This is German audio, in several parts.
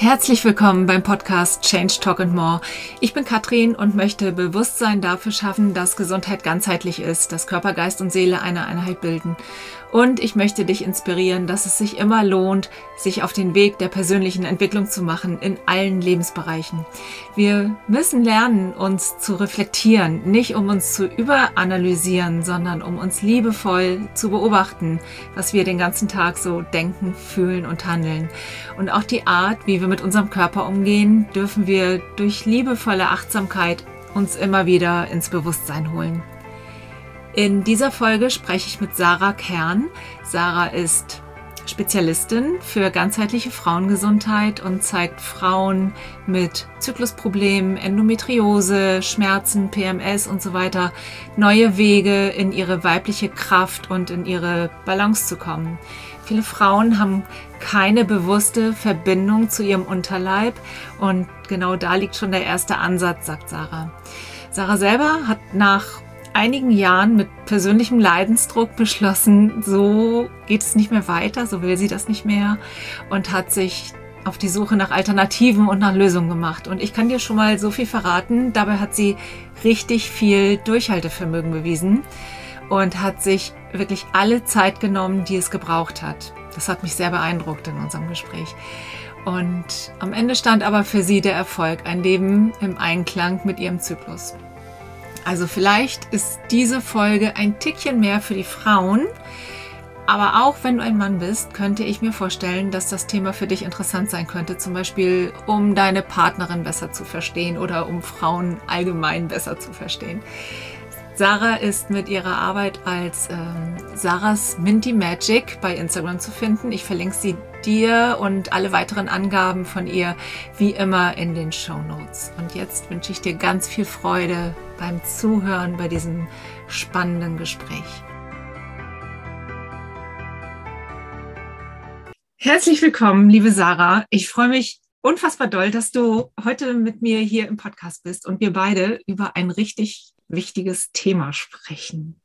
Herzlich willkommen beim Podcast Change Talk and More. Ich bin Katrin und möchte Bewusstsein dafür schaffen, dass Gesundheit ganzheitlich ist, dass Körper, Geist und Seele eine Einheit bilden und ich möchte dich inspirieren, dass es sich immer lohnt, sich auf den Weg der persönlichen Entwicklung zu machen in allen Lebensbereichen. Wir müssen lernen, uns zu reflektieren, nicht um uns zu überanalysieren, sondern um uns liebevoll zu beobachten, was wir den ganzen Tag so denken, fühlen und handeln. Und auch die Art, wie wir mit unserem Körper umgehen, dürfen wir durch liebevolle Achtsamkeit uns immer wieder ins Bewusstsein holen. In dieser Folge spreche ich mit Sarah Kern. Sarah ist Spezialistin für ganzheitliche Frauengesundheit und zeigt Frauen mit Zyklusproblemen, Endometriose, Schmerzen, PMS und so weiter neue Wege in ihre weibliche Kraft und in ihre Balance zu kommen. Viele Frauen haben keine bewusste Verbindung zu ihrem Unterleib und genau da liegt schon der erste Ansatz, sagt Sarah. Sarah selber hat nach einigen Jahren mit persönlichem Leidensdruck beschlossen, so geht es nicht mehr weiter, so will sie das nicht mehr und hat sich auf die Suche nach Alternativen und nach Lösungen gemacht. Und ich kann dir schon mal so viel verraten, dabei hat sie richtig viel Durchhaltevermögen bewiesen und hat sich wirklich alle Zeit genommen, die es gebraucht hat. Das hat mich sehr beeindruckt in unserem Gespräch. Und am Ende stand aber für sie der Erfolg, ein Leben im Einklang mit ihrem Zyklus. Also vielleicht ist diese Folge ein Tickchen mehr für die Frauen. Aber auch wenn du ein Mann bist, könnte ich mir vorstellen, dass das Thema für dich interessant sein könnte. Zum Beispiel, um deine Partnerin besser zu verstehen oder um Frauen allgemein besser zu verstehen. Sarah ist mit ihrer Arbeit als ähm, Sarahs Minty Magic bei Instagram zu finden. Ich verlinke sie dir und alle weiteren Angaben von ihr wie immer in den Show Notes. Und jetzt wünsche ich dir ganz viel Freude beim Zuhören bei diesem spannenden Gespräch. Herzlich willkommen, liebe Sarah. Ich freue mich unfassbar doll, dass du heute mit mir hier im Podcast bist und wir beide über ein richtig wichtiges Thema sprechen.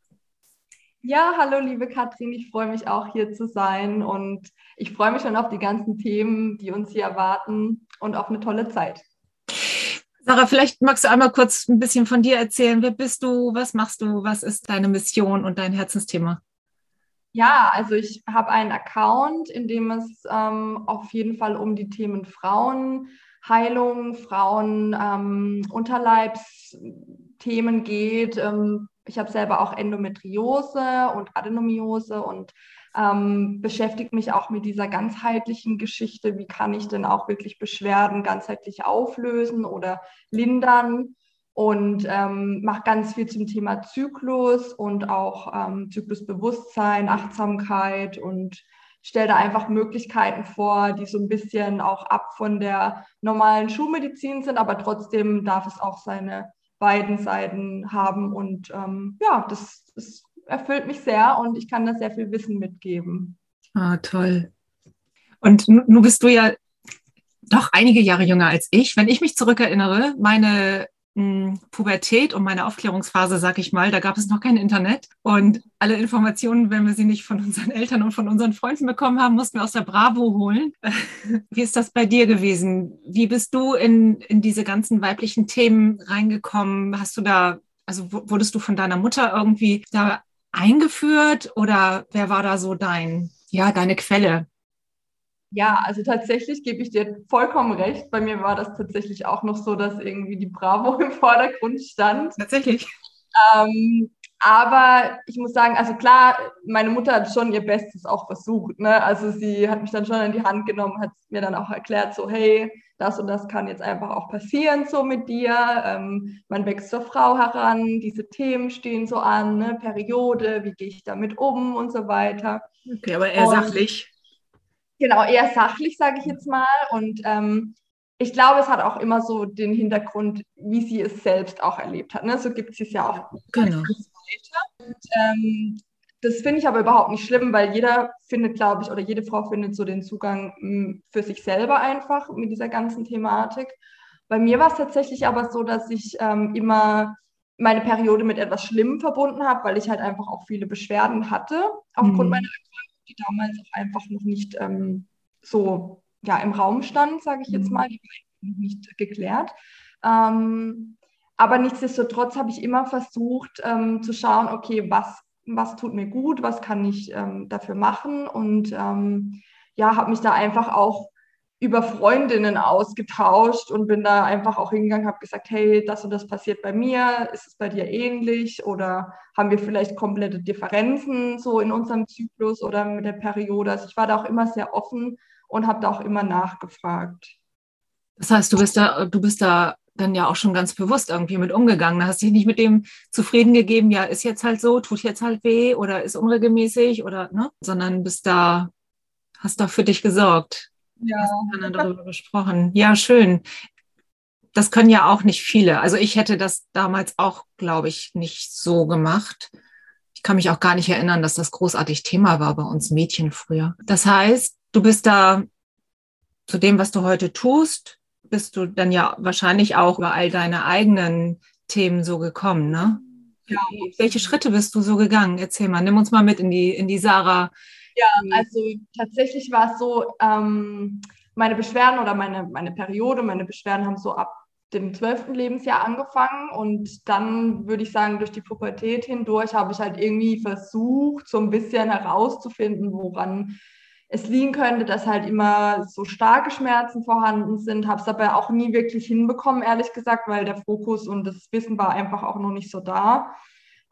Ja, hallo liebe Katrin, ich freue mich auch hier zu sein und ich freue mich schon auf die ganzen Themen, die uns hier erwarten und auf eine tolle Zeit. Sarah, vielleicht magst du einmal kurz ein bisschen von dir erzählen. Wer bist du? Was machst du? Was ist deine Mission und dein Herzensthema? Ja, also ich habe einen Account, in dem es ähm, auf jeden Fall um die Themen Frauenheilung, Frauen ähm, Unterleibs Themen geht. Ähm, ich habe selber auch Endometriose und Adenomiose und ähm, beschäftige mich auch mit dieser ganzheitlichen Geschichte. Wie kann ich denn auch wirklich Beschwerden ganzheitlich auflösen oder lindern? Und ähm, mache ganz viel zum Thema Zyklus und auch ähm, Zyklusbewusstsein, Achtsamkeit und stelle da einfach Möglichkeiten vor, die so ein bisschen auch ab von der normalen Schulmedizin sind, aber trotzdem darf es auch seine beiden Seiten haben. Und ähm, ja, das, das erfüllt mich sehr und ich kann da sehr viel Wissen mitgeben. Ah, toll. Und nun bist du ja doch einige Jahre jünger als ich. Wenn ich mich zurückerinnere, meine Pubertät und meine Aufklärungsphase, sag ich mal, da gab es noch kein Internet. Und alle Informationen, wenn wir sie nicht von unseren Eltern und von unseren Freunden bekommen haben, mussten wir aus der Bravo holen. Wie ist das bei dir gewesen? Wie bist du in, in diese ganzen weiblichen Themen reingekommen? Hast du da, also wurdest du von deiner Mutter irgendwie da eingeführt oder wer war da so dein, ja, deine Quelle? Ja, also tatsächlich gebe ich dir vollkommen recht. Bei mir war das tatsächlich auch noch so, dass irgendwie die Bravo im Vordergrund stand. Tatsächlich. Ähm, aber ich muss sagen, also klar, meine Mutter hat schon ihr Bestes auch versucht. Ne? Also sie hat mich dann schon in die Hand genommen, hat mir dann auch erklärt, so hey, das und das kann jetzt einfach auch passieren so mit dir. Ähm, man wächst zur Frau heran, diese Themen stehen so an, ne? Periode, wie gehe ich damit um und so weiter. Okay, aber eher und, sachlich. Genau, eher sachlich, sage ich jetzt mal. Und ähm, ich glaube, es hat auch immer so den Hintergrund, wie sie es selbst auch erlebt hat. Ne? So gibt es ja auch genau. Und, ähm, das finde ich aber überhaupt nicht schlimm, weil jeder findet, glaube ich, oder jede Frau findet so den Zugang mh, hm, für sich selber einfach mit dieser ganzen Thematik. Bei mir war es tatsächlich aber so, dass ich ähm, immer meine Periode mit etwas Schlimmem verbunden habe, weil ich halt einfach auch viele Beschwerden hatte aufgrund mhm. meiner die damals auch einfach noch nicht ähm, so ja, im Raum stand, sage ich jetzt mhm. mal, die war nicht geklärt. Ähm, aber nichtsdestotrotz habe ich immer versucht ähm, zu schauen, okay, was, was tut mir gut, was kann ich ähm, dafür machen und ähm, ja, habe mich da einfach auch über Freundinnen ausgetauscht und bin da einfach auch hingegangen, habe gesagt, hey, das und das passiert bei mir, ist es bei dir ähnlich oder haben wir vielleicht komplette Differenzen so in unserem Zyklus oder mit der Periode. Also ich war da auch immer sehr offen und habe da auch immer nachgefragt. Das heißt, du bist da, du bist da dann ja auch schon ganz bewusst irgendwie mit umgegangen. Da hast dich nicht mit dem zufrieden gegeben, ja, ist jetzt halt so, tut jetzt halt weh oder ist unregelmäßig oder, ne, sondern bist da, hast da für dich gesorgt. Ja. Hast darüber gesprochen. Ja, schön. Das können ja auch nicht viele. Also ich hätte das damals auch, glaube ich, nicht so gemacht. Ich kann mich auch gar nicht erinnern, dass das großartig Thema war bei uns Mädchen früher. Das heißt, du bist da zu dem, was du heute tust, bist du dann ja wahrscheinlich auch über all deine eigenen Themen so gekommen, ne? Ja. Welche Schritte bist du so gegangen? Erzähl mal, nimm uns mal mit in die, in die Sarah ja, mhm. also tatsächlich war es so, ähm, meine Beschwerden oder meine, meine Periode, meine Beschwerden haben so ab dem zwölften Lebensjahr angefangen und dann würde ich sagen, durch die Pubertät hindurch habe ich halt irgendwie versucht, so ein bisschen herauszufinden, woran es liegen könnte, dass halt immer so starke Schmerzen vorhanden sind, habe es aber auch nie wirklich hinbekommen, ehrlich gesagt, weil der Fokus und das Wissen war einfach auch noch nicht so da.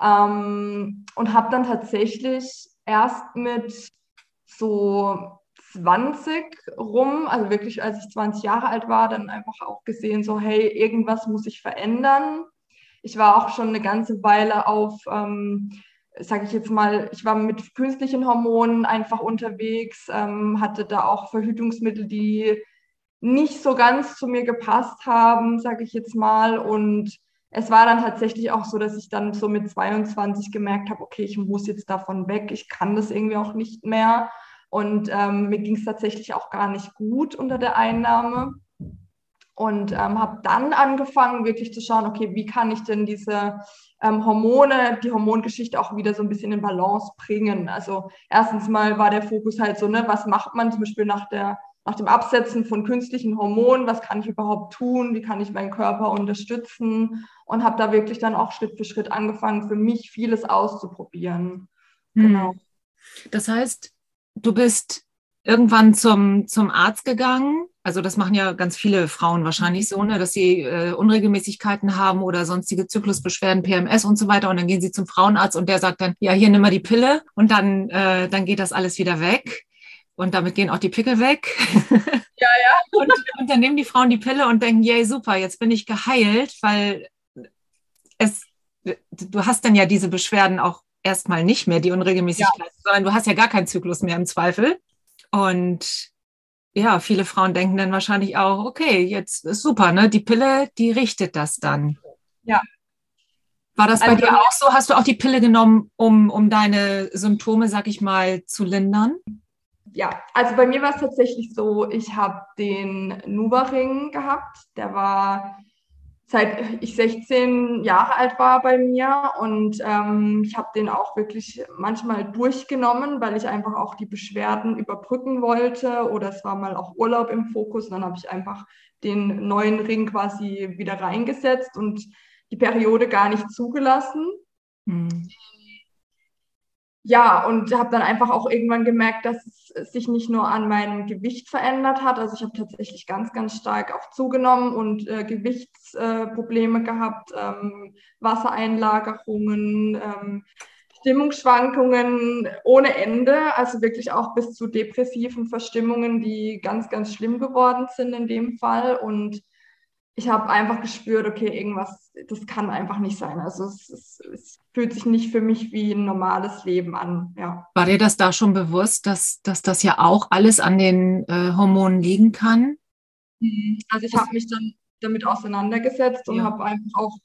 Ähm, und habe dann tatsächlich erst mit so 20 rum, also wirklich als ich 20 Jahre alt war, dann einfach auch gesehen, so hey, irgendwas muss sich verändern. Ich war auch schon eine ganze Weile auf, ähm, sage ich jetzt mal, ich war mit künstlichen Hormonen einfach unterwegs, ähm, hatte da auch Verhütungsmittel, die nicht so ganz zu mir gepasst haben, sage ich jetzt mal. Und es war dann tatsächlich auch so, dass ich dann so mit 22 gemerkt habe, okay, ich muss jetzt davon weg, ich kann das irgendwie auch nicht mehr. Und ähm, mir ging es tatsächlich auch gar nicht gut unter der Einnahme. Und ähm, habe dann angefangen, wirklich zu schauen, okay, wie kann ich denn diese ähm, Hormone, die Hormongeschichte auch wieder so ein bisschen in Balance bringen. Also erstens mal war der Fokus halt so, ne, was macht man zum Beispiel nach der nach dem Absetzen von künstlichen Hormonen, was kann ich überhaupt tun, wie kann ich meinen Körper unterstützen und habe da wirklich dann auch Schritt für Schritt angefangen, für mich vieles auszuprobieren. Hm. Genau. Das heißt, du bist irgendwann zum, zum Arzt gegangen. Also das machen ja ganz viele Frauen wahrscheinlich so, ne, dass sie äh, Unregelmäßigkeiten haben oder sonstige Zyklusbeschwerden, PMS und so weiter. Und dann gehen sie zum Frauenarzt und der sagt dann, ja, hier nimm mal die Pille und dann, äh, dann geht das alles wieder weg. Und damit gehen auch die Pickel weg. Ja, ja. und, und, dann nehmen die Frauen die Pille und denken, yay, super, jetzt bin ich geheilt, weil es, du hast dann ja diese Beschwerden auch erstmal nicht mehr, die Unregelmäßigkeit, ja. sondern du hast ja gar keinen Zyklus mehr im Zweifel. Und ja, viele Frauen denken dann wahrscheinlich auch, okay, jetzt ist super, ne? Die Pille, die richtet das dann. Ja. War das bei also, dir auch so? Hast du auch die Pille genommen, um, um deine Symptome, sag ich mal, zu lindern? Ja, also bei mir war es tatsächlich so, ich habe den Nuba-Ring gehabt. Der war seit ich 16 Jahre alt war bei mir und ähm, ich habe den auch wirklich manchmal durchgenommen, weil ich einfach auch die Beschwerden überbrücken wollte oder es war mal auch Urlaub im Fokus und dann habe ich einfach den neuen Ring quasi wieder reingesetzt und die Periode gar nicht zugelassen. Mhm ja, und habe dann einfach auch irgendwann gemerkt, dass es sich nicht nur an meinem Gewicht verändert hat. Also ich habe tatsächlich ganz, ganz stark auch zugenommen und äh, Gewichtsprobleme äh, gehabt, ähm, Wassereinlagerungen, ähm, Stimmungsschwankungen ohne Ende, also wirklich auch bis zu depressiven Verstimmungen, die ganz, ganz schlimm geworden sind in dem Fall. Und ich habe einfach gespürt, okay, irgendwas, das kann einfach nicht sein. Also es, es, es, fühlt sich nicht für mich wie ein normales Leben an. Ja. War dir das da schon bewusst, dass, dass das ja auch alles an den äh, Hormonen liegen kann? Mhm. Also ich habe mich dann damit auseinandergesetzt und ja. habe einfach auch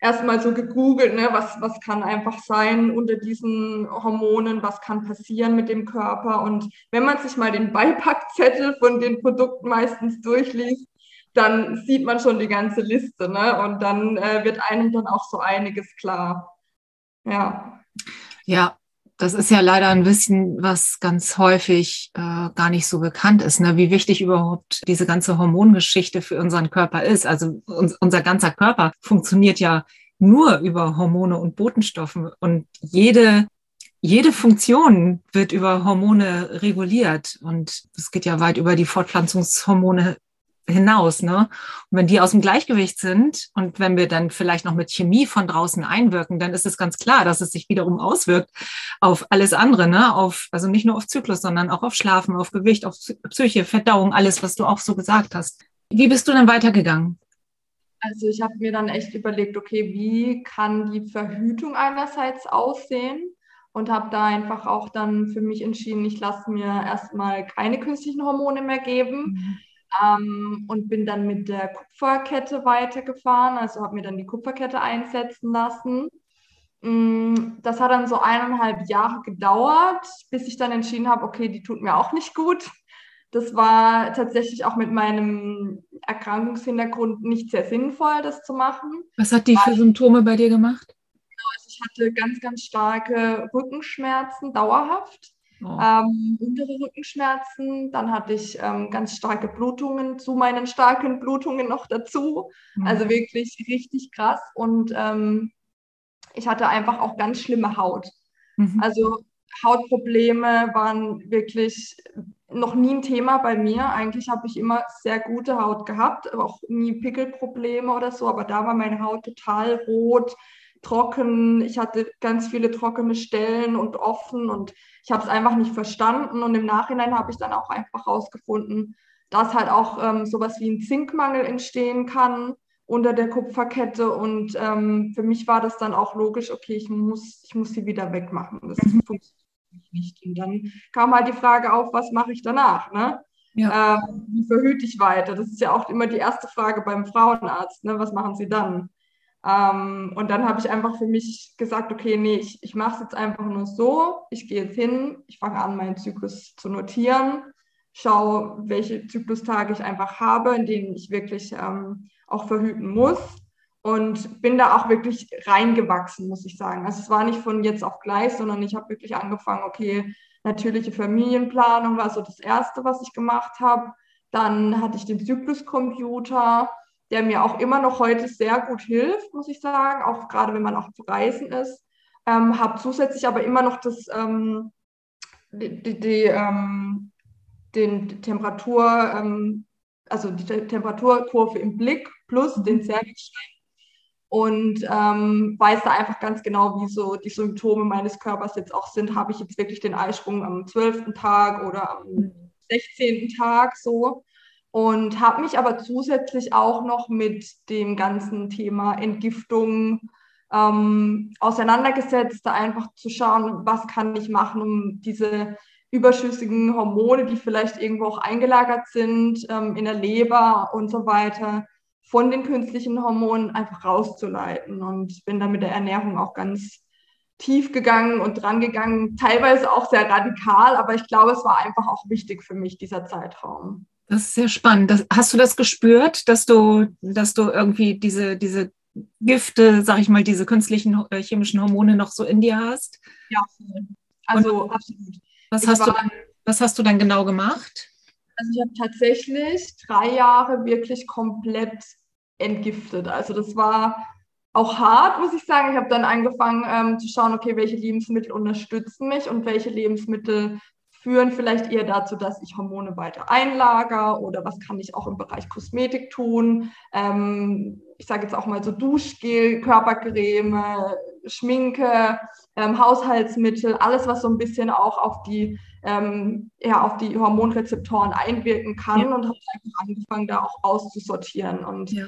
erstmal so gegoogelt, ne, was, was kann einfach sein unter diesen Hormonen, was kann passieren mit dem Körper. Und wenn man sich mal den Beipackzettel von den Produkten meistens durchliest, dann sieht man schon die ganze Liste, ne? Und dann äh, wird einem dann auch so einiges klar. Ja. Ja, das ist ja leider ein Wissen, was ganz häufig äh, gar nicht so bekannt ist, ne? wie wichtig überhaupt diese ganze Hormongeschichte für unseren Körper ist. Also uns, unser ganzer Körper funktioniert ja nur über Hormone und Botenstoffe und jede jede Funktion wird über Hormone reguliert und es geht ja weit über die Fortpflanzungshormone hinaus. Ne? Und wenn die aus dem Gleichgewicht sind und wenn wir dann vielleicht noch mit Chemie von draußen einwirken, dann ist es ganz klar, dass es sich wiederum auswirkt auf alles andere, ne? Auf, also nicht nur auf Zyklus, sondern auch auf Schlafen, auf Gewicht, auf Psyche, Verdauung, alles, was du auch so gesagt hast. Wie bist du dann weitergegangen? Also ich habe mir dann echt überlegt, okay, wie kann die Verhütung einerseits aussehen? Und habe da einfach auch dann für mich entschieden, ich lasse mir erstmal keine künstlichen Hormone mehr geben. Ähm, und bin dann mit der Kupferkette weitergefahren, also habe mir dann die Kupferkette einsetzen lassen. Mm, das hat dann so eineinhalb Jahre gedauert, bis ich dann entschieden habe, okay, die tut mir auch nicht gut. Das war tatsächlich auch mit meinem Erkrankungshintergrund nicht sehr sinnvoll, das zu machen. Was hat die für Symptome bei dir gemacht? Genau, also ich hatte ganz, ganz starke Rückenschmerzen, dauerhaft oh. ähm, untere Rückenschmerzen. Dann hatte ich ähm, ganz starke Blutungen zu meinen starken Blutungen noch dazu. Mhm. Also wirklich richtig krass. Und ähm, ich hatte einfach auch ganz schlimme Haut. Mhm. Also Hautprobleme waren wirklich noch nie ein Thema bei mir. Eigentlich habe ich immer sehr gute Haut gehabt, auch nie Pickelprobleme oder so, aber da war meine Haut total rot, trocken. Ich hatte ganz viele trockene Stellen und offen und ich habe es einfach nicht verstanden und im Nachhinein habe ich dann auch einfach herausgefunden, dass halt auch ähm, sowas wie ein Zinkmangel entstehen kann unter der Kupferkette und ähm, für mich war das dann auch logisch, okay, ich muss, ich muss sie wieder wegmachen. Das mhm. funktioniert nicht. Und dann kam halt die Frage auf, was mache ich danach? Ne? Ja. Ähm, wie verhüte ich weiter? Das ist ja auch immer die erste Frage beim Frauenarzt. Ne? Was machen Sie dann? Ähm, und dann habe ich einfach für mich gesagt, okay, nee, ich, ich mache es jetzt einfach nur so. Ich gehe jetzt hin, ich fange an, meinen Zyklus zu notieren, schaue, welche Zyklustage ich einfach habe, in denen ich wirklich ähm, auch verhüten muss. Und bin da auch wirklich reingewachsen, muss ich sagen. Also es war nicht von jetzt auf gleich, sondern ich habe wirklich angefangen, okay, natürliche Familienplanung war so das Erste, was ich gemacht habe. Dann hatte ich den Zykluscomputer der mir auch immer noch heute sehr gut hilft, muss ich sagen, auch gerade wenn man auch zu reisen ist. Ähm, habe zusätzlich aber immer noch das, ähm, die, die, die ähm, den Temperatur, ähm, also die Temperaturkurve im Blick plus den Zervixstein und ähm, weiß da einfach ganz genau, wie so die Symptome meines Körpers jetzt auch sind. Habe ich jetzt wirklich den Eisprung am 12. Tag oder am 16. Tag so und habe mich aber zusätzlich auch noch mit dem ganzen Thema Entgiftung ähm, auseinandergesetzt, da einfach zu schauen, was kann ich machen, um diese überschüssigen Hormone, die vielleicht irgendwo auch eingelagert sind ähm, in der Leber und so weiter, von den künstlichen Hormonen einfach rauszuleiten. Und bin da mit der Ernährung auch ganz tief gegangen und dran gegangen, teilweise auch sehr radikal, aber ich glaube, es war einfach auch wichtig für mich, dieser Zeitraum. Das ist sehr spannend. Das, hast du das gespürt, dass du, dass du irgendwie diese, diese Gifte, sag ich mal, diese künstlichen äh, chemischen Hormone noch so in dir hast? Ja, also Und absolut. Was hast, war, du dann, was hast du dann genau gemacht? Also ich habe tatsächlich drei Jahre wirklich komplett entgiftet. Also das war auch hart, muss ich sagen. Ich habe dann angefangen ähm, zu schauen, okay, welche Lebensmittel unterstützen mich und welche Lebensmittel führen vielleicht eher dazu, dass ich Hormone weiter einlager oder was kann ich auch im Bereich Kosmetik tun. Ähm, ich sage jetzt auch mal so Duschgel, Körpercreme, Schminke, ähm, Haushaltsmittel, alles, was so ein bisschen auch auf die, ähm, ja, auf die Hormonrezeptoren einwirken kann ja. und habe einfach angefangen, da auch auszusortieren. Und ja.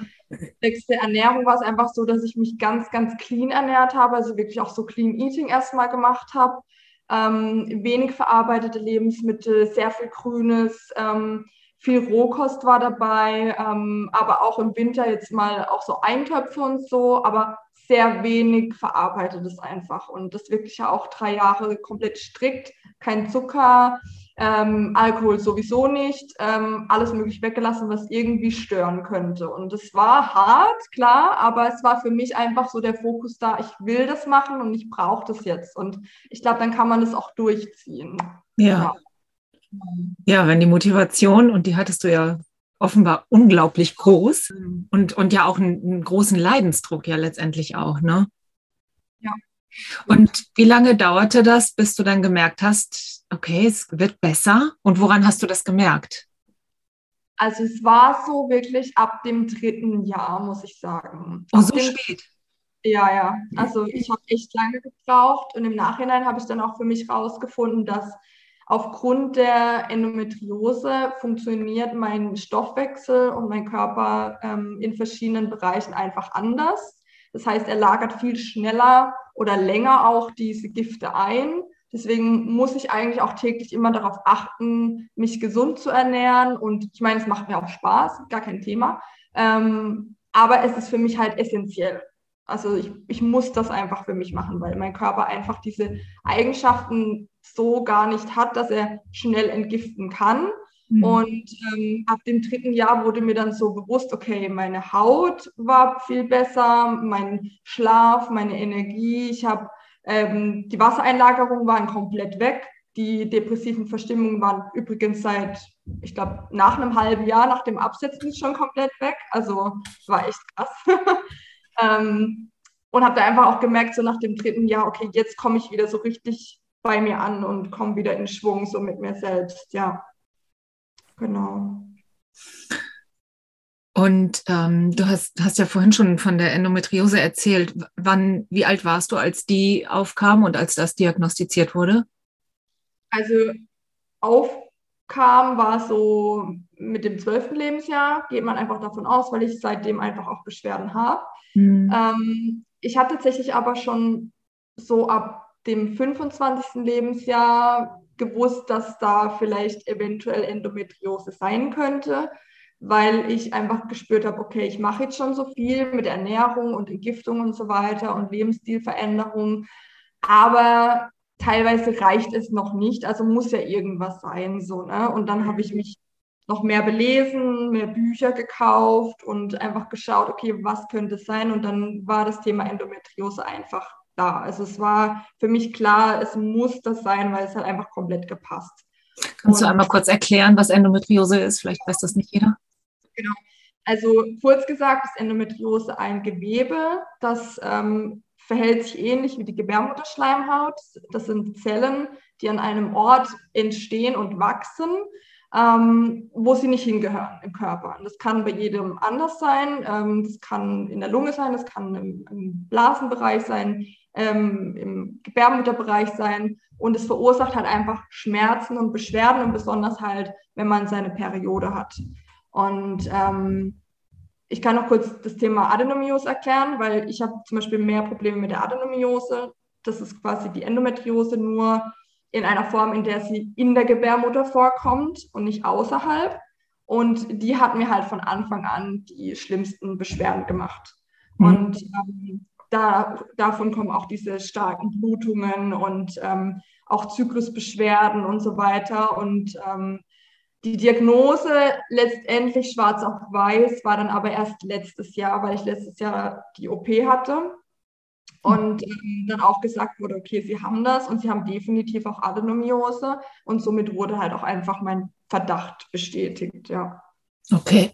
sechste Ernährung war es einfach so, dass ich mich ganz, ganz clean ernährt habe, also wirklich auch so Clean Eating erstmal gemacht habe ähm, wenig verarbeitete Lebensmittel, sehr viel Grünes, ähm, viel Rohkost war dabei, ähm, aber auch im Winter jetzt mal auch so Eintöpfe und so, aber sehr wenig verarbeitetes einfach. Und das wirklich ja auch drei Jahre komplett strikt, kein Zucker, ähm, Alkohol sowieso nicht, ähm, alles möglich weggelassen, was irgendwie stören könnte. Und es war hart, klar, aber es war für mich einfach so der Fokus da, ich will das machen und ich brauche das jetzt. Und ich glaube, dann kann man das auch durchziehen. Ja. ja. Ja, wenn die Motivation, und die hattest du ja offenbar unglaublich groß mhm. und, und ja auch einen, einen, großen Leidensdruck ja letztendlich auch, ne? Ja. Und wie lange dauerte das, bis du dann gemerkt hast, okay, es wird besser? Und woran hast du das gemerkt? Also es war so wirklich ab dem dritten Jahr, muss ich sagen. Oh, so dem, spät. Ja, ja. Also ich habe echt lange gebraucht und im Nachhinein habe ich dann auch für mich rausgefunden, dass aufgrund der Endometriose funktioniert mein Stoffwechsel und mein Körper ähm, in verschiedenen Bereichen einfach anders. Das heißt, er lagert viel schneller oder länger auch diese Gifte ein. Deswegen muss ich eigentlich auch täglich immer darauf achten, mich gesund zu ernähren. Und ich meine, es macht mir auch Spaß, gar kein Thema. Ähm, aber es ist für mich halt essentiell. Also ich, ich muss das einfach für mich machen, weil mein Körper einfach diese Eigenschaften so gar nicht hat, dass er schnell entgiften kann. Mhm. Und ähm, ab dem dritten Jahr wurde mir dann so bewusst, okay, meine Haut war viel besser, mein Schlaf, meine Energie, ich habe ähm, die Wassereinlagerungen waren komplett weg. Die depressiven Verstimmungen waren übrigens seit, ich glaube, nach einem halben Jahr nach dem Absetzen schon komplett weg. Also war echt krass. ähm, und habe da einfach auch gemerkt, so nach dem dritten Jahr, okay, jetzt komme ich wieder so richtig bei mir an und komme wieder in Schwung, so mit mir selbst. Ja. Genau. Und ähm, du hast, hast ja vorhin schon von der Endometriose erzählt. Wann, wie alt warst du, als die aufkam und als das diagnostiziert wurde? Also aufkam war so mit dem zwölften Lebensjahr, geht man einfach davon aus, weil ich seitdem einfach auch Beschwerden habe. Mhm. Ähm, ich hatte tatsächlich aber schon so ab dem 25. Lebensjahr gewusst, dass da vielleicht eventuell Endometriose sein könnte, weil ich einfach gespürt habe, okay, ich mache jetzt schon so viel mit Ernährung und Entgiftung und so weiter und Lebensstilveränderung, aber teilweise reicht es noch nicht, also muss ja irgendwas sein, so, ne? Und dann habe ich mich noch mehr belesen, mehr Bücher gekauft und einfach geschaut, okay, was könnte es sein? Und dann war das Thema Endometriose einfach da. Also es war für mich klar, es muss das sein, weil es hat einfach komplett gepasst. Kannst und, du einmal kurz erklären, was Endometriose ist? Vielleicht weiß das nicht jeder. Genau. Also kurz gesagt ist Endometriose ein Gewebe, das ähm, verhält sich ähnlich wie die Gebärmutterschleimhaut. Das sind Zellen, die an einem Ort entstehen und wachsen, ähm, wo sie nicht hingehören im Körper. Und das kann bei jedem anders sein. Ähm, das kann in der Lunge sein, das kann im, im Blasenbereich sein, ähm, im Gebärmutterbereich sein. Und es verursacht halt einfach Schmerzen und Beschwerden und besonders halt, wenn man seine Periode hat. Und ähm, ich kann noch kurz das Thema Adenomiose erklären, weil ich habe zum Beispiel mehr Probleme mit der Adenomiose. Das ist quasi die Endometriose nur in einer Form, in der sie in der Gebärmutter vorkommt und nicht außerhalb. Und die hat mir halt von Anfang an die schlimmsten Beschwerden gemacht. Mhm. Und ähm, da, davon kommen auch diese starken Blutungen und ähm, auch Zyklusbeschwerden und so weiter. Und ähm, die Diagnose letztendlich schwarz auf weiß war dann aber erst letztes Jahr, weil ich letztes Jahr die OP hatte und ähm, dann auch gesagt wurde, okay, Sie haben das und Sie haben definitiv auch Adenomiose und somit wurde halt auch einfach mein Verdacht bestätigt, ja. Okay,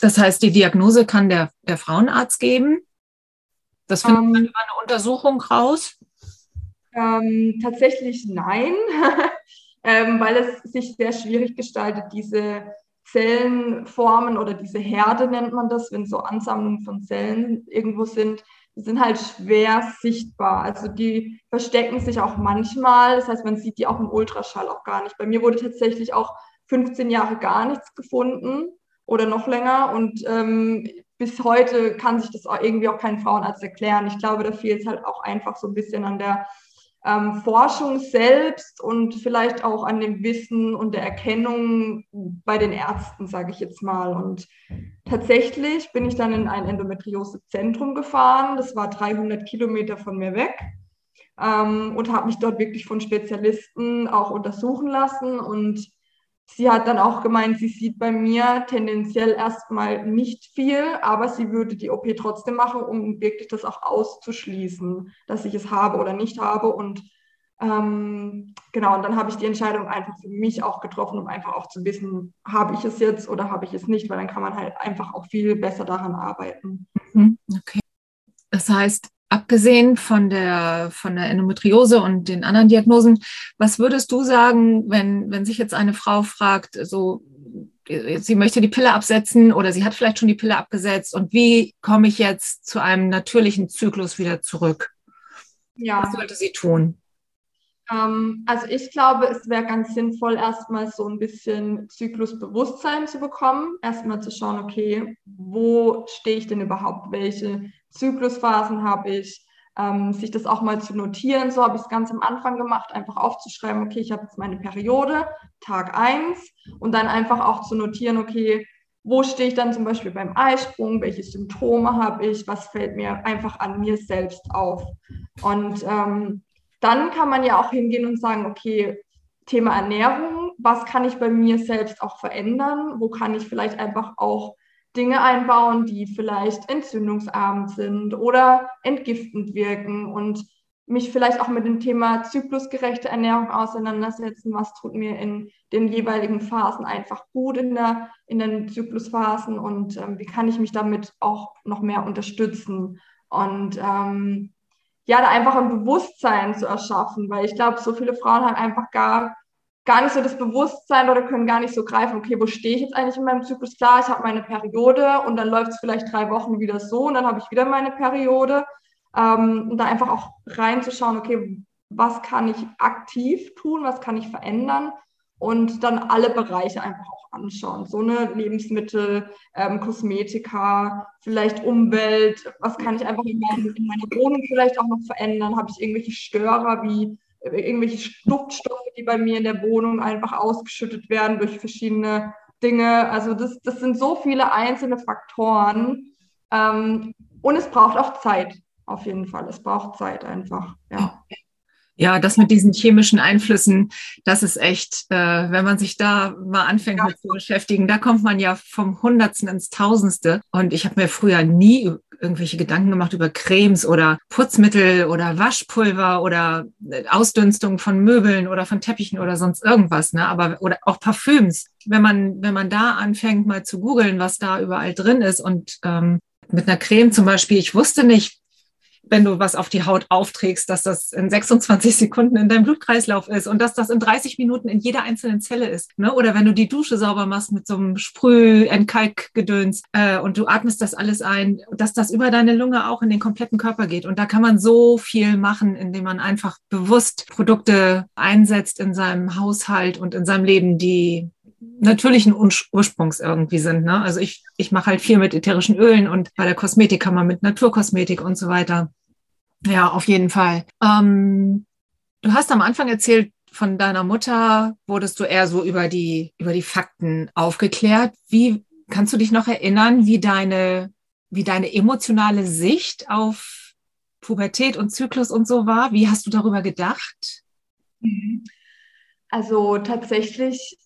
das heißt, die Diagnose kann der, der Frauenarzt geben? Das findet ähm, man über eine Untersuchung raus? Ähm, tatsächlich nein, ähm, weil es sich sehr schwierig gestaltet, diese Zellenformen oder diese Herde nennt man das, wenn so Ansammlungen von Zellen irgendwo sind, die sind halt schwer sichtbar. Also die verstecken sich auch manchmal. Das heißt, man sieht die auch im Ultraschall auch gar nicht. Bei mir wurde tatsächlich auch 15 Jahre gar nichts gefunden oder noch länger. Und ähm, bis heute kann sich das irgendwie auch kein Frauenarzt erklären. Ich glaube, da fehlt es halt auch einfach so ein bisschen an der ähm, Forschung selbst und vielleicht auch an dem Wissen und der Erkennung bei den Ärzten, sage ich jetzt mal. Und tatsächlich bin ich dann in ein Endometriose-Zentrum gefahren. Das war 300 Kilometer von mir weg. ähm, und habe mich dort wirklich von Spezialisten auch untersuchen lassen. Und sie hat dann auch gemeint, sie sieht bei mir tendenziell erstmal nicht viel, aber sie würde die OP trotzdem machen, um wirklich das auch auszuschließen, dass ich es habe oder nicht habe. Und ähm, genau, und dann habe ich die Entscheidung einfach für mich auch getroffen, um einfach auch zu wissen, habe ich es jetzt oder habe ich es nicht, weil dann kann man halt einfach auch viel besser daran arbeiten. Mhm, okay. Das heißt, abgesehen von der, von der Endometriose und den anderen Diagnosen, was würdest du sagen, wenn, wenn sich jetzt eine Frau fragt, so, sie möchte die Pille absetzen oder sie hat vielleicht schon die Pille abgesetzt und wie komme ich jetzt zu einem natürlichen Zyklus wieder zurück? Ja. Was sollte sie tun? Ähm, also ich glaube, es wäre ganz sinnvoll, erstmal so ein bisschen Zyklusbewusstsein zu bekommen. Erstmal zu schauen, okay, wo stehe ich denn überhaupt? Welche Zyklusphasen habe ich? Ähm, sich das auch mal zu notieren. So habe ich es ganz am Anfang gemacht, einfach aufzuschreiben, okay, ich habe jetzt meine Periode, Tag 1 und dann einfach auch zu notieren, okay, wo stehe ich dann zum Beispiel beim Eisprung, welche Symptome habe ich, was fällt mir einfach an mir selbst auf. Und ähm, dann kann man ja auch hingehen und sagen, okay, Thema Ernährung, was kann ich bei mir selbst auch verändern? Wo kann ich vielleicht einfach auch Dinge einbauen, die vielleicht entzündungsarm sind oder entgiftend wirken und mich vielleicht auch mit dem Thema zyklusgerechte Ernährung auseinandersetzen. Was tut mir in den jeweiligen Phasen einfach gut in, der, in den Zyklusphasen und ähm, wie kann ich mich damit auch noch mehr unterstützen? Und ähm, ja, da einfach ein Bewusstsein zu erschaffen, weil ich glaube, so viele Frauen haben einfach gar, gar nicht so das Bewusstsein oder können gar nicht so greifen, okay, wo stehe ich jetzt eigentlich in meinem Zyklus? Klar, ich habe meine Periode und dann läuft es vielleicht drei Wochen wieder so und dann habe ich wieder meine Periode. Ähm, und da einfach auch reinzuschauen, okay, was kann ich aktiv tun, was kann ich verändern und dann alle Bereiche einfach auch anschauen. So eine Lebensmittel, ähm, Kosmetika, vielleicht Umwelt, was kann ich einfach in, in, meiner Wohnung vielleicht auch noch verändern? Habe ich irgendwelche Störer wie irgendwelche Duftstoffe, die bei mir in der Wohnung einfach ausgeschüttet werden durch verschiedene Dinge? Also das, das sind so viele einzelne Faktoren ähm, und es braucht auch Zeit, auf jeden Fall. Es braucht Zeit einfach, ja. Ja, das mit diesen chemischen Einflüssen, das ist echt, äh, wenn man sich da mal anfängt ja. mit zu beschäftigen, da kommt man ja vom Hundertsten ins Tausendste. Und ich habe mir früher nie irgendwelche Gedanken gemacht über Cremes oder Putzmittel oder Waschpulver oder äh, Ausdünstung von Möbeln oder von Teppichen oder sonst irgendwas, ne? Aber oder auch Parfüms. Wenn man wenn man da anfängt mal zu googeln, was da überall drin ist und ähm, mit einer Creme zum Beispiel, ich wusste nicht, wenn du was auf die Haut aufträgst, dass das in 26 Sekunden in deinem Blutkreislauf ist und dass das in 30 Minuten in jeder einzelnen Zelle ist. Ne? Oder wenn du die Dusche sauber machst mit so einem Sprüh, Entkalkgedöns äh, und du atmest das alles ein, dass das über deine Lunge auch in den kompletten Körper geht. Und da kann man so viel machen, indem man einfach bewusst Produkte einsetzt in seinem Haushalt und in seinem Leben, die natürlichen Ursprungs irgendwie sind. Ne? Also ich, ich mache halt viel mit ätherischen Ölen und bei der Kosmetik kann man mit Naturkosmetik und so weiter. Ja, auf jeden Fall. Ähm, du hast am Anfang erzählt, von deiner Mutter wurdest du eher so über die, über die Fakten aufgeklärt. Wie kannst du dich noch erinnern, wie deine, wie deine emotionale Sicht auf Pubertät und Zyklus und so war? Wie hast du darüber gedacht? Also tatsächlich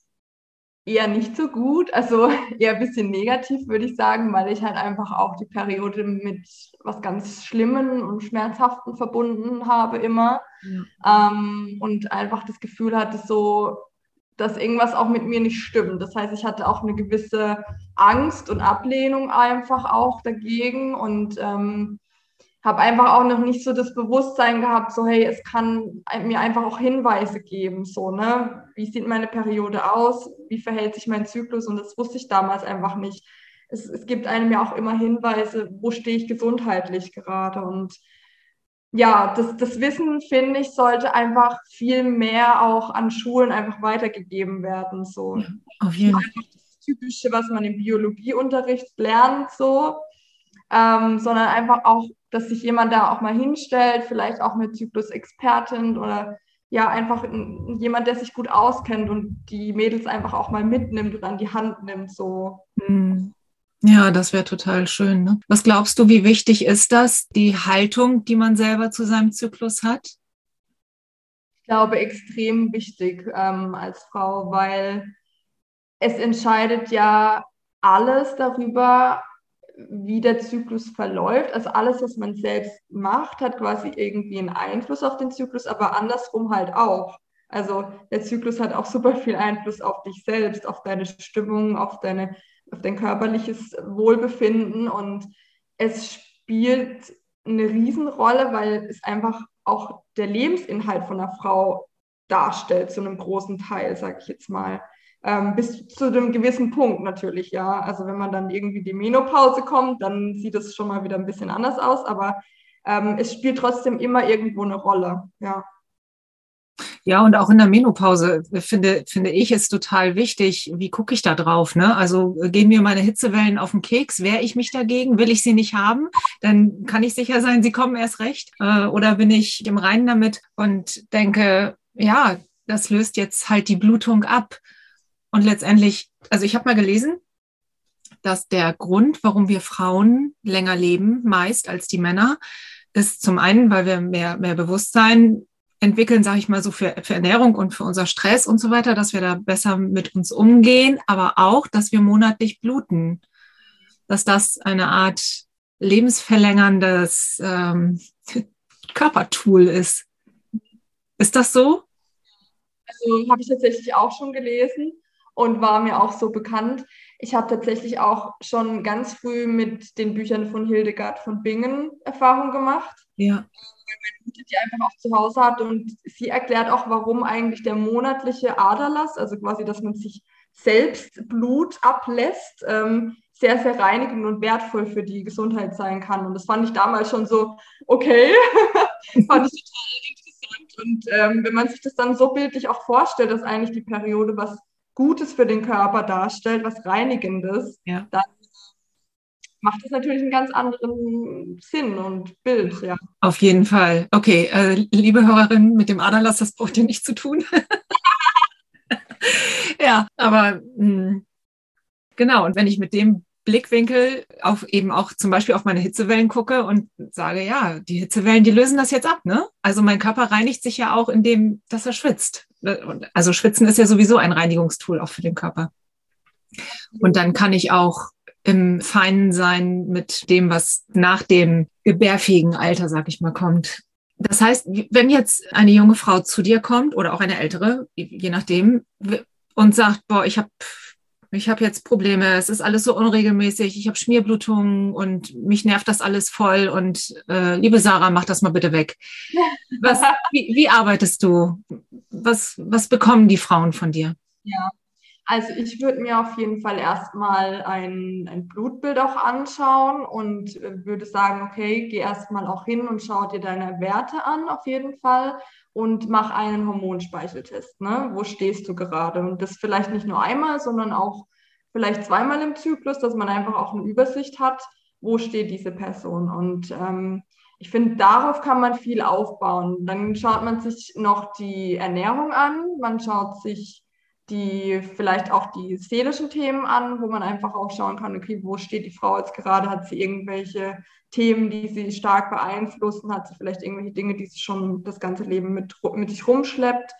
eher nicht so gut, also eher ein bisschen negativ, würde ich sagen, weil ich halt einfach auch die Periode mit was ganz Schlimmen und Schmerzhaften verbunden habe immer ja. ähm, und einfach das Gefühl hatte so, dass irgendwas auch mit mir nicht stimmt. Das heißt, ich hatte auch eine gewisse Angst und Ablehnung einfach auch dagegen und ähm, habe einfach auch noch nicht so das Bewusstsein gehabt, so hey, es kann mir einfach auch Hinweise geben, so, ne? Wie sieht meine Periode aus? Wie verhält sich mein Zyklus? Und das wusste ich damals einfach nicht. Es, es gibt einem ja auch immer Hinweise, wo stehe ich gesundheitlich gerade. Und ja, das, das Wissen, finde ich, sollte einfach viel mehr auch an Schulen einfach weitergegeben werden. So. Auf jeden Fall. Das Typische, was man im Biologieunterricht lernt, so ähm, sondern einfach auch, dass sich jemand da auch mal hinstellt, vielleicht auch eine Zyklusexpertin oder ja, einfach jemand, der sich gut auskennt und die Mädels einfach auch mal mitnimmt und an die Hand nimmt, so. Hm. Ja, das wäre total schön. Ne? Was glaubst du, wie wichtig ist das, die Haltung, die man selber zu seinem Zyklus hat? Ich glaube, extrem wichtig ähm, als Frau, weil es entscheidet ja alles darüber, wie der Zyklus verläuft. Also alles, was man selbst macht, hat quasi irgendwie einen Einfluss auf den Zyklus, aber andersrum halt auch. Also der Zyklus hat auch super viel Einfluss auf dich selbst, auf deine Stimmung, auf, deine, auf dein körperliches Wohlbefinden und es spielt eine Riesenrolle, weil es einfach auch der Lebensinhalt von einer Frau darstellt, zu einem großen Teil, sage ich jetzt mal. Ähm, bis zu einem gewissen Punkt natürlich, ja. Also wenn man dann irgendwie die Menopause kommt, dann sieht es schon mal wieder ein bisschen anders aus, aber ähm, es spielt trotzdem immer irgendwo eine Rolle, ja. Ja, und auch in der Menopause finde, finde ich es total wichtig, wie gucke ich da drauf? Ne? Also gehen mir meine Hitzewellen auf den Keks, wehre ich mich dagegen, will ich sie nicht haben, dann kann ich sicher sein, sie kommen erst recht. Äh, oder bin ich im Reinen damit und denke, ja, das löst jetzt halt die Blutung ab. Und letztendlich, also ich habe mal gelesen, dass der Grund, warum wir Frauen länger leben, meist als die Männer, ist zum einen, weil wir mehr, mehr Bewusstsein entwickeln, sage ich mal so, für, für Ernährung und für unser Stress und so weiter, dass wir da besser mit uns umgehen, aber auch, dass wir monatlich bluten, dass das eine Art lebensverlängerndes ähm, Körpertool ist. Ist das so? Also habe ich tatsächlich auch schon gelesen und war mir auch so bekannt. Ich habe tatsächlich auch schon ganz früh mit den Büchern von Hildegard von Bingen Erfahrung gemacht. Ja meine Mutter die einfach auch zu Hause hat und sie erklärt auch, warum eigentlich der monatliche Aderlass, also quasi, dass man sich selbst Blut ablässt, ähm, sehr, sehr reinigend und wertvoll für die Gesundheit sein kann. Und das fand ich damals schon so, okay, fand ich total interessant. Und ähm, wenn man sich das dann so bildlich auch vorstellt, dass eigentlich die Periode was Gutes für den Körper darstellt, was Reinigendes, ja. dann macht es natürlich einen ganz anderen Sinn und Bild, ja. Auf jeden Fall. Okay, äh, liebe Hörerin, mit dem Aderlass, das braucht ihr nicht zu tun. ja, aber mh, hm, genau, und wenn ich mit dem Blickwinkel auf eben auch zum Beispiel auf meine Hitzewellen gucke und sage, ja, die Hitzewellen, die lösen das jetzt ab, ne? Also mein Körper reinigt sich ja auch, indem, dass er schwitzt. Also Schwitzen ist ja sowieso ein Reinigungstool auch für den Körper. Und dann kann ich auch im Feinen sein mit dem, was nach dem gebärfähigen Alter, sag ich mal, kommt. Das heißt, wenn jetzt eine junge Frau zu dir kommt oder auch eine ältere, je nachdem, und sagt, boah, ich habe ich hab jetzt Probleme, es ist alles so unregelmäßig, ich habe Schmierblutungen und mich nervt das alles voll und äh, liebe Sarah, mach das mal bitte weg. Was, wie, wie arbeitest du? Was, was bekommen die Frauen von dir? Ja, also ich würde mir auf jeden Fall erstmal ein, ein Blutbild auch anschauen und äh, würde sagen, okay, geh erstmal auch hin und schau dir deine Werte an auf jeden Fall und mach einen Hormonspeicheltest. Ne? Wo stehst du gerade? Und das vielleicht nicht nur einmal, sondern auch vielleicht zweimal im Zyklus, dass man einfach auch eine Übersicht hat, wo steht diese Person. Und ähm, ich finde, darauf kann man viel aufbauen. Dann schaut man sich noch die Ernährung an, man schaut sich die vielleicht auch die seelischen Themen an, wo man einfach auch schauen kann, okay, wo steht die Frau jetzt gerade? Hat sie irgendwelche Themen, die sie stark beeinflussen? Hat sie vielleicht irgendwelche Dinge, die sie schon das ganze Leben mit, mit sich rumschleppt?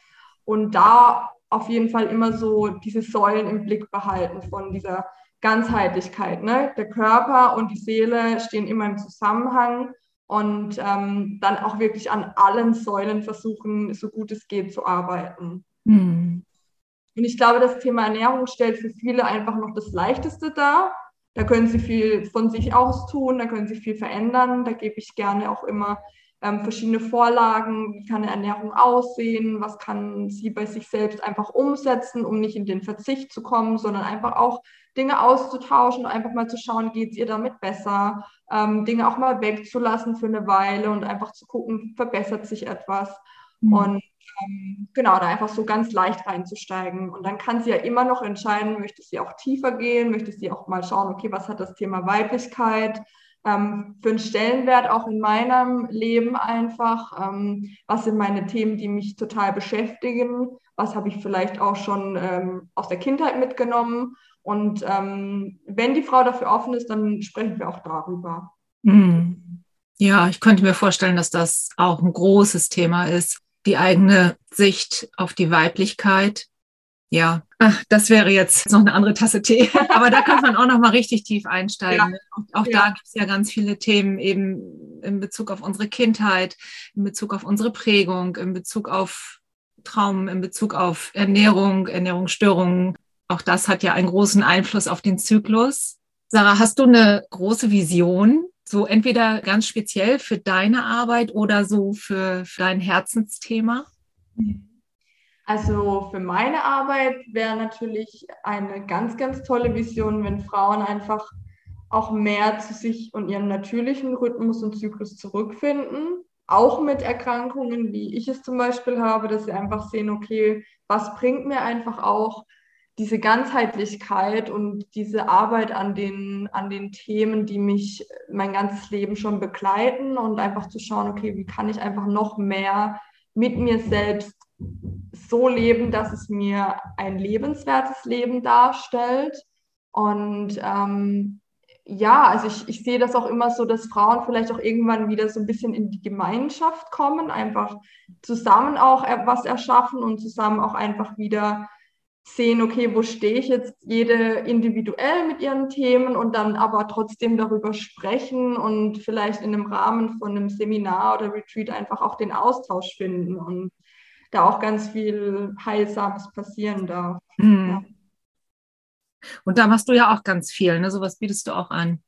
Und da auf jeden Fall immer so diese Säulen im Blick behalten von dieser Ganzheitlichkeit. Ne? Der Körper und die Seele stehen immer im Zusammenhang und ähm, dann auch wirklich an allen Säulen versuchen, so gut es geht zu arbeiten. Hm. Und ich glaube, das Thema Ernährung stellt für viele einfach noch das Leichteste dar. Da können sie viel von sich aus tun, da können sie viel verändern. Da gebe ich gerne auch immer ähm, verschiedene Vorlagen. Wie kann eine Ernährung aussehen? Was kann sie bei sich selbst einfach umsetzen, um nicht in den Verzicht zu kommen, sondern einfach auch Dinge auszutauschen, einfach mal zu schauen, geht es ihr damit besser, ähm, Dinge auch mal wegzulassen für eine Weile und einfach zu gucken, verbessert sich etwas. Mhm. Und ähm, genau, da einfach so ganz leicht reinzusteigen. Und dann kann sie ja immer noch entscheiden, möchte sie auch tiefer gehen, möchte sie auch mal schauen, okay, was hat das Thema Weiblichkeit ähm, für einen Stellenwert auch in meinem Leben einfach? Ähm, was sind meine Themen, die mich total beschäftigen? Was habe ich vielleicht auch schon ähm, aus der Kindheit mitgenommen? Und ähm, wenn die Frau dafür offen ist, dann sprechen wir auch darüber. Mhm. Ja, ich könnte mir vorstellen, dass das auch ein großes Thema ist die eigene Sicht auf die Weiblichkeit. Ja, Ach, das wäre jetzt noch eine andere Tasse Tee, aber da kann man auch noch mal richtig tief einsteigen. Ja. Auch, auch ja. da gibt es ja ganz viele Themen eben in Bezug auf unsere Kindheit, in Bezug auf unsere Prägung, in Bezug auf Traum, in Bezug auf Ernährung, Ernährungsstörungen. Auch das hat ja einen großen Einfluss auf den Zyklus. Sarah, hast du eine große Vision so entweder ganz speziell für deine Arbeit oder so für, für dein Herzensthema? Also für meine Arbeit wäre natürlich eine ganz, ganz tolle Vision, wenn Frauen einfach auch mehr zu sich und ihrem natürlichen Rhythmus und Zyklus zurückfinden. Auch mit Erkrankungen, wie ich es zum Beispiel habe, dass sie einfach sehen, okay, was bringt mir einfach auch diese Ganzheitlichkeit und diese Arbeit an den, an den Themen, die mich mein ganzes Leben schon begleiten und einfach zu schauen, okay, wie kann ich einfach noch mehr mit mir selbst so leben, dass es mir ein lebenswertes Leben darstellt. Und ähm, ja, also ich, ich sehe das auch immer so, dass Frauen vielleicht auch irgendwann wieder so ein bisschen in die Gemeinschaft kommen, einfach zusammen auch was erschaffen und zusammen auch einfach wieder sehen, okay, wo stehe ich jetzt jede individuell mit ihren Themen und dann aber trotzdem darüber sprechen und vielleicht in einem Rahmen von einem Seminar oder Retreat einfach auch den Austausch finden und da auch ganz viel Heilsames passieren darf. Mhm. Ja. Und da machst du ja auch ganz viel, ne? Sowas bietest du auch an.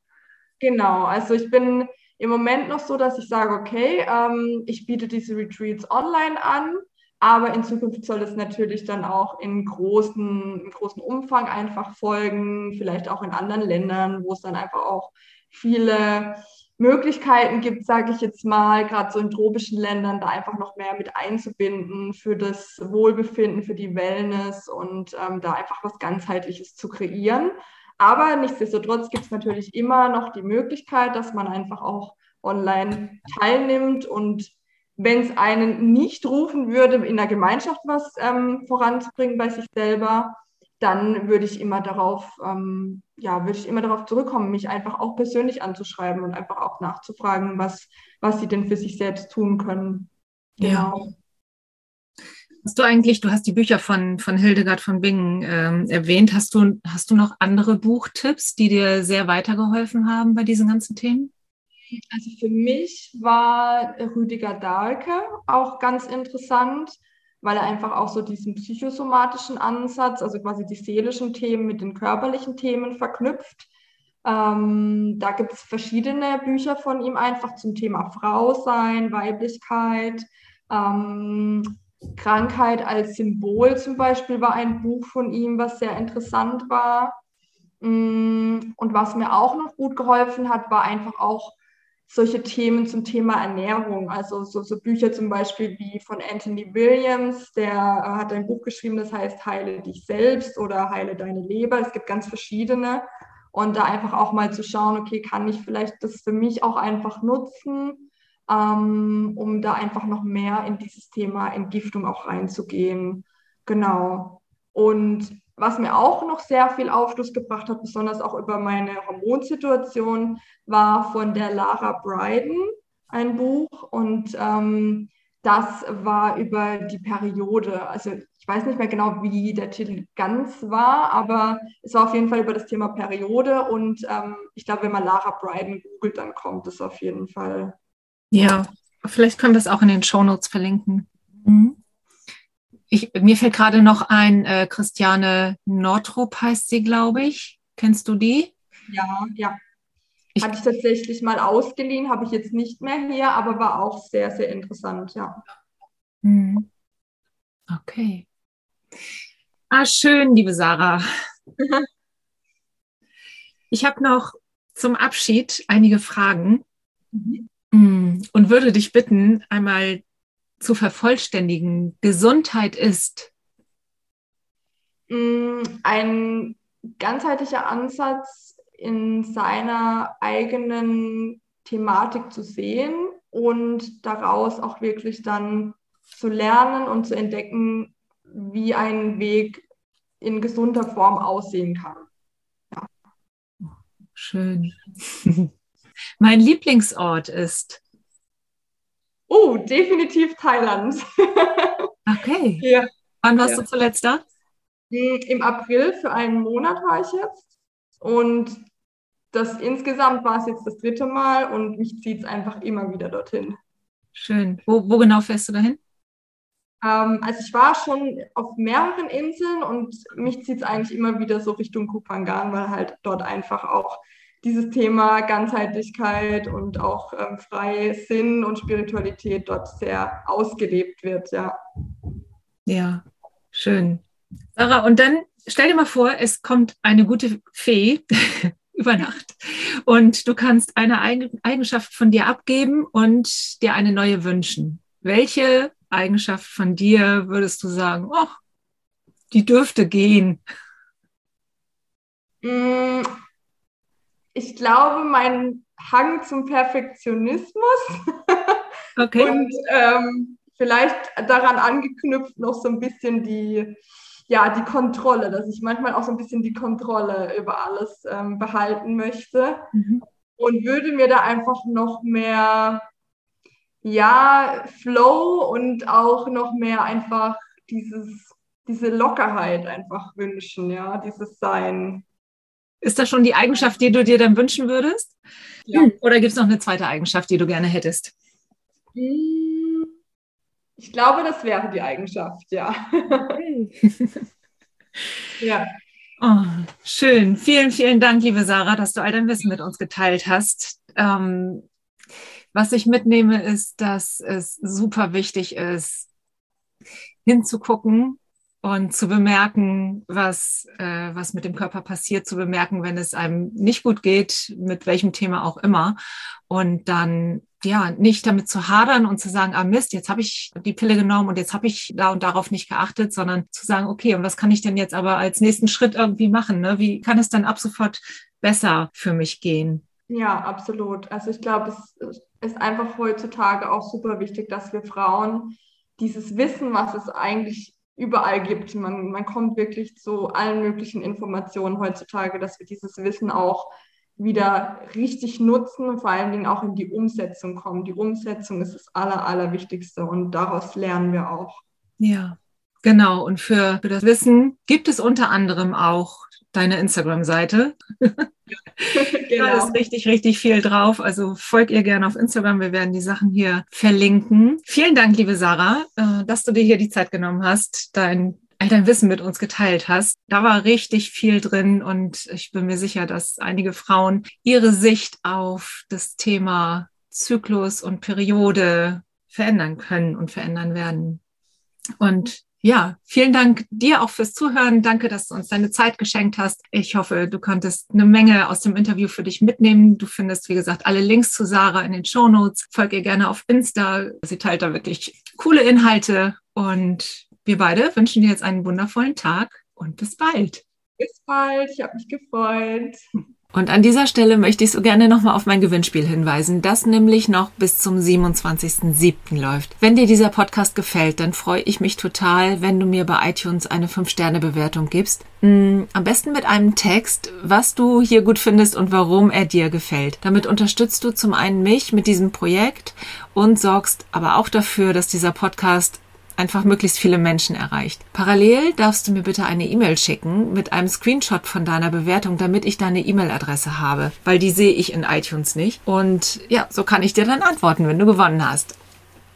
Genau, also ich bin im Moment noch so, dass ich sage, okay, ähm, ich biete diese Retreats online an aber in Zukunft soll es natürlich dann auch in großen, in großen Umfang einfach folgen, vielleicht auch in anderen Ländern, wo es dann einfach auch viele Möglichkeiten gibt, sage ich jetzt mal, gerade so in tropischen Ländern, da einfach noch mehr mit einzubinden für das Wohlbefinden, für die Wellness und ähm, da einfach was ganzheitliches zu kreieren. Aber nichtsdestotrotz gibt es natürlich immer noch die Möglichkeit, dass man einfach auch online teilnimmt und wenn es einen nicht rufen würde, in der Gemeinschaft was ähm, voranzubringen bei sich selber, dann würde ich immer darauf, ähm, ja, würde ich immer darauf zurückkommen, mich einfach auch persönlich anzuschreiben und einfach auch nachzufragen, was, was sie denn für sich selbst tun können. Genau. Ja. Hast du eigentlich, du hast die Bücher von, von Hildegard von Bingen ähm, erwähnt. Hast du, hast du noch andere Buchtipps, die dir sehr weitergeholfen haben bei diesen ganzen Themen? Also für mich war Rüdiger Dahlke auch ganz interessant, weil er einfach auch so diesen psychosomatischen Ansatz, also quasi die seelischen Themen mit den körperlichen Themen verknüpft. Ähm, da gibt es verschiedene Bücher von ihm einfach zum Thema Frau sein, Weiblichkeit, ähm, Krankheit als Symbol zum Beispiel war ein Buch von ihm, was sehr interessant war. Mm, und was mir auch noch gut geholfen hat, war einfach auch solche Themen zum Thema Ernährung. Also so, so, Bücher zum Beispiel wie von Anthony Williams, der äh, hat ein Buch geschrieben, das heißt Heile dich selbst oder Heile deine Leber. Es gibt ganz verschiedene. Und da einfach auch mal zu schauen, okay, kann ich vielleicht das für mich auch einfach nutzen, ähm, um da einfach noch mehr in dieses Thema Entgiftung auch reinzugehen. Genau. Und was mir auch noch sehr viel Aufschluss gebracht hat, besonders auch über meine Hormonsituation, war von der Lara Bryden ein Buch und ähm, das war über die Periode. Also ich weiß nicht mehr genau, wie der Titel ganz war, aber es war auf jeden Fall über das Thema Periode und ähm, ich glaube, wenn man Lara Bryden googelt, dann kommt es auf jeden Fall. Ja, vielleicht können wir es auch in den Shownotes verlinken. Mhm. Ich, mir fällt gerade noch ein, äh, Christiane Nordrup heißt sie, glaube ich. Kennst du die? Ja, ja. Ich, Hatte ich tatsächlich mal ausgeliehen, habe ich jetzt nicht mehr hier, aber war auch sehr, sehr interessant, ja. Hm. Okay. Ah, schön, liebe Sarah. ich habe noch zum Abschied einige Fragen mhm. Hm, und würde dich bitten, einmal zu vervollständigen. Gesundheit ist? Mm, ein ganzheitlicher Ansatz in seiner eigenen Thematik zu sehen und daraus auch wirklich dann zu lernen und zu entdecken, wie ein Weg in gesunder Form aussehen kann. Ja. Schön. mein Lieblingsort ist Oh, definitiv Thailand. Okay. Ja. Wann warst ja. du zuletzt da? Hm, Im April für einen Monat war ich jetzt. Und das insgesamt war es jetzt das dritte Mal und mich zieht es einfach immer wieder dorthin. Schön. Wo, wo genau fährst du dahin? Ähm, also ich war schon auf mehreren Inseln und mich zieht es eigentlich immer wieder so Richtung Kupangan, weil halt dort einfach auch dieses Thema Ganzheitlichkeit und auch ähm, freie Sinn und Spiritualität dort sehr ausgelebt wird, ja. Ja, schön. Sarah, und dann stell dir mal vor, es kommt eine gute Fee über Nacht und du kannst eine Eigenschaft von dir abgeben und dir eine neue wünschen. Welche Eigenschaft von dir würdest du sagen, oh, die dürfte gehen? Ich glaube, mein Hang zum Perfektionismus okay. und ähm, vielleicht daran angeknüpft noch so ein bisschen die, ja, die Kontrolle, dass ich manchmal auch so ein bisschen die Kontrolle über alles ähm, behalten möchte mhm. und würde mir da einfach noch mehr, ja, Flow und auch noch mehr einfach dieses, diese Lockerheit einfach wünschen, ja, dieses Sein. Ist das schon die Eigenschaft, die du dir dann wünschen würdest? Ja. Oder gibt es noch eine zweite Eigenschaft, die du gerne hättest? Hm, ich glaube, das wäre die Eigenschaft, ja. Okay. ja. Oh, schön. Vielen, vielen Dank, liebe Sarah, dass du all dein Wissen mit uns geteilt hast. Ähm, was ich mitnehme, ist, dass es super wichtig ist, hinzugucken, und zu bemerken, was, äh, was mit dem Körper passiert, zu bemerken, wenn es einem nicht gut geht, mit welchem Thema auch immer. Und dann ja nicht damit zu hadern und zu sagen, ah Mist, jetzt habe ich die Pille genommen und jetzt habe ich da und darauf nicht geachtet, sondern zu sagen, okay, und was kann ich denn jetzt aber als nächsten Schritt irgendwie machen? Ne? Wie kann es dann ab sofort besser für mich gehen? Ja, absolut. Also ich glaube, es ist einfach heutzutage auch super wichtig, dass wir Frauen dieses Wissen, was es eigentlich überall gibt. Man, man kommt wirklich zu allen möglichen Informationen heutzutage, dass wir dieses Wissen auch wieder richtig nutzen und vor allen Dingen auch in die Umsetzung kommen. Die Umsetzung ist das Aller, Allerwichtigste und daraus lernen wir auch. Ja, genau. Und für, für das Wissen gibt es unter anderem auch deine Instagram-Seite. genau. Da ist richtig, richtig viel drauf. Also folg ihr gerne auf Instagram. Wir werden die Sachen hier verlinken. Vielen Dank, liebe Sarah, äh, dass du dir hier die Zeit genommen hast, dein all dein Wissen mit uns geteilt hast. Da war richtig viel drin und ich bin mir sicher, dass einige Frauen ihre Sicht auf das Thema Zyklus und Periode verändern können und verändern werden. Und ja, vielen Dank dir auch fürs Zuhören. Danke, dass du uns deine Zeit geschenkt hast. Ich hoffe, du konntest eine Menge aus dem Interview für dich mitnehmen. Du findest, wie gesagt, alle Links zu Sarah in den Show Notes. Folg ihr gerne auf Insta. Sie teilt da wirklich coole Inhalte. Und wir beide wünschen dir jetzt einen wundervollen Tag und bis bald. Bis bald. Ich habe mich gefreut. Und an dieser Stelle möchte ich so gerne nochmal auf mein Gewinnspiel hinweisen, das nämlich noch bis zum 27.07. läuft. Wenn dir dieser Podcast gefällt, dann freue ich mich total, wenn du mir bei iTunes eine 5-Sterne-Bewertung gibst. Mm, am besten mit einem Text, was du hier gut findest und warum er dir gefällt. Damit unterstützt du zum einen mich mit diesem Projekt und sorgst aber auch dafür, dass dieser Podcast einfach möglichst viele Menschen erreicht. Parallel darfst du mir bitte eine E-Mail schicken mit einem Screenshot von deiner Bewertung, damit ich deine E-Mail-Adresse habe, weil die sehe ich in iTunes nicht. Und ja, so kann ich dir dann antworten, wenn du gewonnen hast.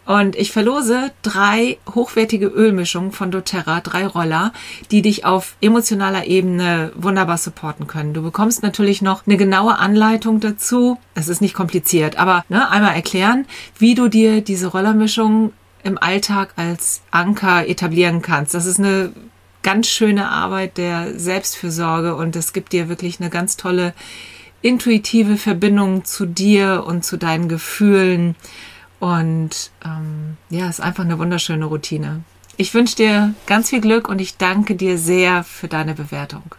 Und ich verlose drei hochwertige Ölmischungen von doTERRA, drei Roller, die dich auf emotionaler Ebene wunderbar supporten können. Du bekommst natürlich noch eine genaue Anleitung dazu. Es ist nicht kompliziert, aber ne, einmal erklären, wie du dir diese Rollermischung im Alltag als Anker etablieren kannst. Das ist eine ganz schöne Arbeit der Selbstfürsorge und es gibt dir wirklich eine ganz tolle intuitive Verbindung zu dir und zu deinen Gefühlen. Und ähm, ja, ist einfach eine wunderschöne Routine. Ich wünsche dir ganz viel Glück und ich danke dir sehr für deine Bewertung.